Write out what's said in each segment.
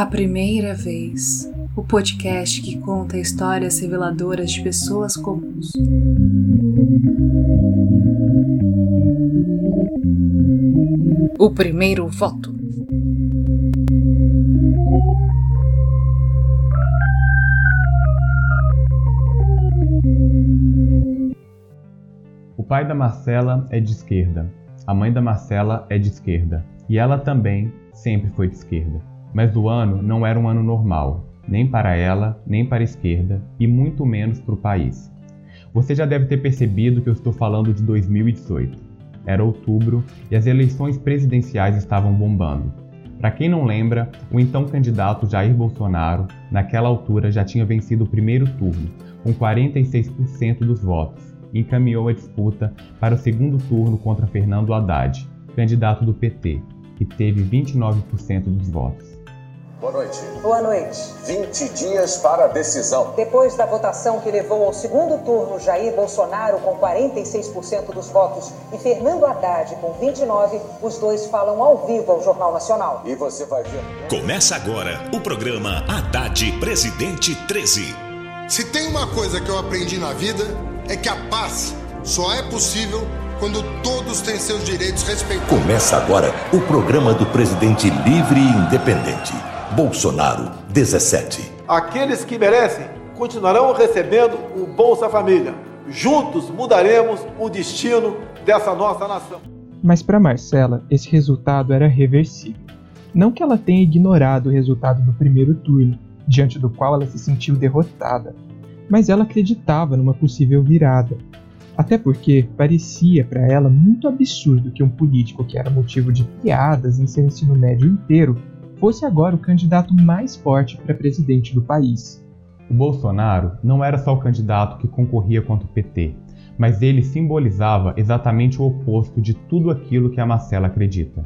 A Primeira Vez o podcast que conta histórias reveladoras de pessoas comuns. O primeiro voto. O pai da Marcela é de esquerda, a mãe da Marcela é de esquerda e ela também sempre foi de esquerda. Mas o ano não era um ano normal, nem para ela, nem para a esquerda e muito menos para o país. Você já deve ter percebido que eu estou falando de 2018. Era outubro e as eleições presidenciais estavam bombando. Para quem não lembra, o então candidato Jair Bolsonaro, naquela altura, já tinha vencido o primeiro turno, com 46% dos votos, e encaminhou a disputa para o segundo turno contra Fernando Haddad, candidato do PT, que teve 29% dos votos. Boa noite. Boa noite. 20 dias para a decisão. Depois da votação que levou ao segundo turno Jair Bolsonaro com 46% dos votos e Fernando Haddad com 29, os dois falam ao vivo ao Jornal Nacional. E você vai ver. Começa agora o programa Haddad Presidente 13. Se tem uma coisa que eu aprendi na vida é que a paz só é possível quando todos têm seus direitos respeitados. Começa agora o programa do presidente livre e independente. Bolsonaro 17. Aqueles que merecem continuarão recebendo o Bolsa Família. Juntos mudaremos o destino dessa nossa nação. Mas para Marcela, esse resultado era reversível. Não que ela tenha ignorado o resultado do primeiro turno, diante do qual ela se sentiu derrotada, mas ela acreditava numa possível virada. Até porque parecia para ela muito absurdo que um político que era motivo de piadas em seu ensino médio inteiro fosse agora o candidato mais forte para presidente do país. O Bolsonaro não era só o candidato que concorria contra o PT, mas ele simbolizava exatamente o oposto de tudo aquilo que a Marcela acredita.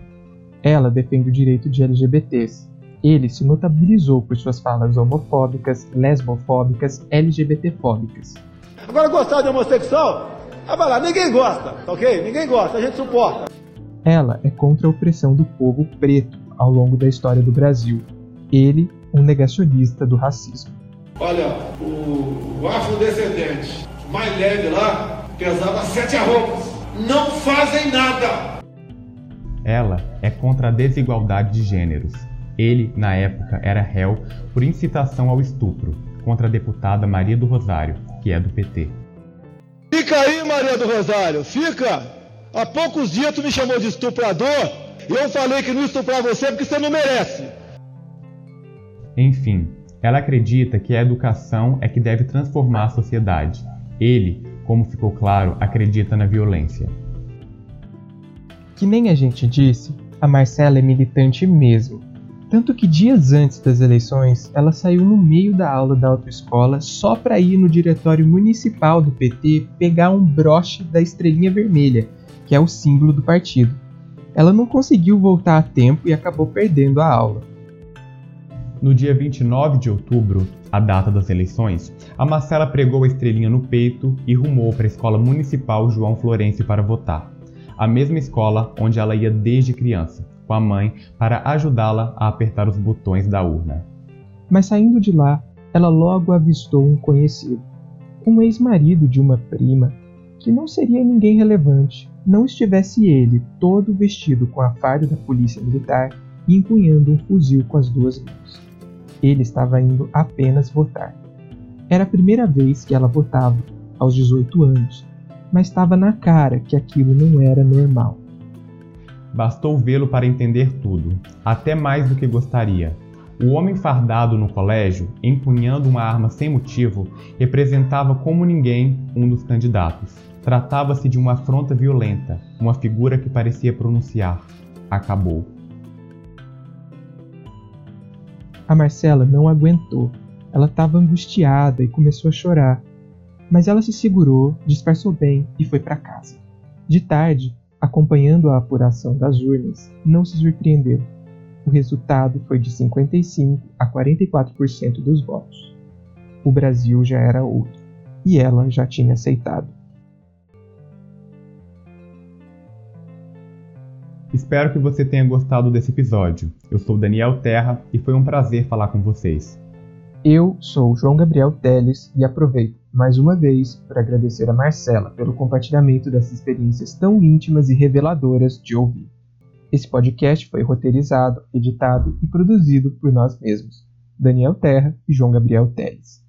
Ela defende o direito de LGBTs. Ele se notabilizou por suas falas homofóbicas, lesbofóbicas, LGBTfóbicas. Agora, gostar de homossexual? Ah, vai lá, ninguém gosta, ok? Ninguém gosta, a gente suporta. Ela é contra a opressão do povo preto, ao longo da história do Brasil. Ele, um negacionista do racismo. Olha, o, o afrodescendente mais leve lá pesava sete arrobas. Não fazem nada. Ela é contra a desigualdade de gêneros. Ele, na época, era réu por incitação ao estupro contra a deputada Maria do Rosário, que é do PT. Fica aí, Maria do Rosário, fica! Há poucos dias tu me chamou de estuprador eu falei que não estuprar você porque você não merece. Enfim, ela acredita que a educação é que deve transformar a sociedade. Ele, como ficou claro, acredita na violência. Que nem a gente disse, a Marcela é militante mesmo. Tanto que dias antes das eleições, ela saiu no meio da aula da autoescola só para ir no diretório municipal do PT pegar um broche da estrelinha vermelha, que é o símbolo do partido ela não conseguiu voltar a tempo e acabou perdendo a aula. No dia 29 de outubro, a data das eleições, a Marcela pregou a estrelinha no peito e rumou para a Escola Municipal João Florencio para votar. A mesma escola onde ela ia desde criança, com a mãe, para ajudá-la a apertar os botões da urna. Mas saindo de lá, ela logo avistou um conhecido, um ex-marido de uma prima, que não seria ninguém relevante, não estivesse ele todo vestido com a farda da polícia militar e empunhando um fuzil com as duas mãos. Ele estava indo apenas votar. Era a primeira vez que ela votava, aos 18 anos, mas estava na cara que aquilo não era normal. Bastou vê-lo para entender tudo, até mais do que gostaria. O homem fardado no colégio, empunhando uma arma sem motivo, representava como ninguém um dos candidatos. Tratava-se de uma afronta violenta, uma figura que parecia pronunciar: acabou. A Marcela não aguentou. Ela estava angustiada e começou a chorar. Mas ela se segurou, disfarçou bem e foi para casa. De tarde, acompanhando a apuração das urnas, não se surpreendeu. O resultado foi de 55 a 44% dos votos. O Brasil já era outro, e ela já tinha aceitado. Espero que você tenha gostado desse episódio. Eu sou Daniel Terra e foi um prazer falar com vocês. Eu sou João Gabriel Teles e aproveito mais uma vez para agradecer a Marcela pelo compartilhamento dessas experiências tão íntimas e reveladoras de ouvir. Esse podcast foi roteirizado, editado e produzido por nós mesmos, Daniel Terra e João Gabriel Teles.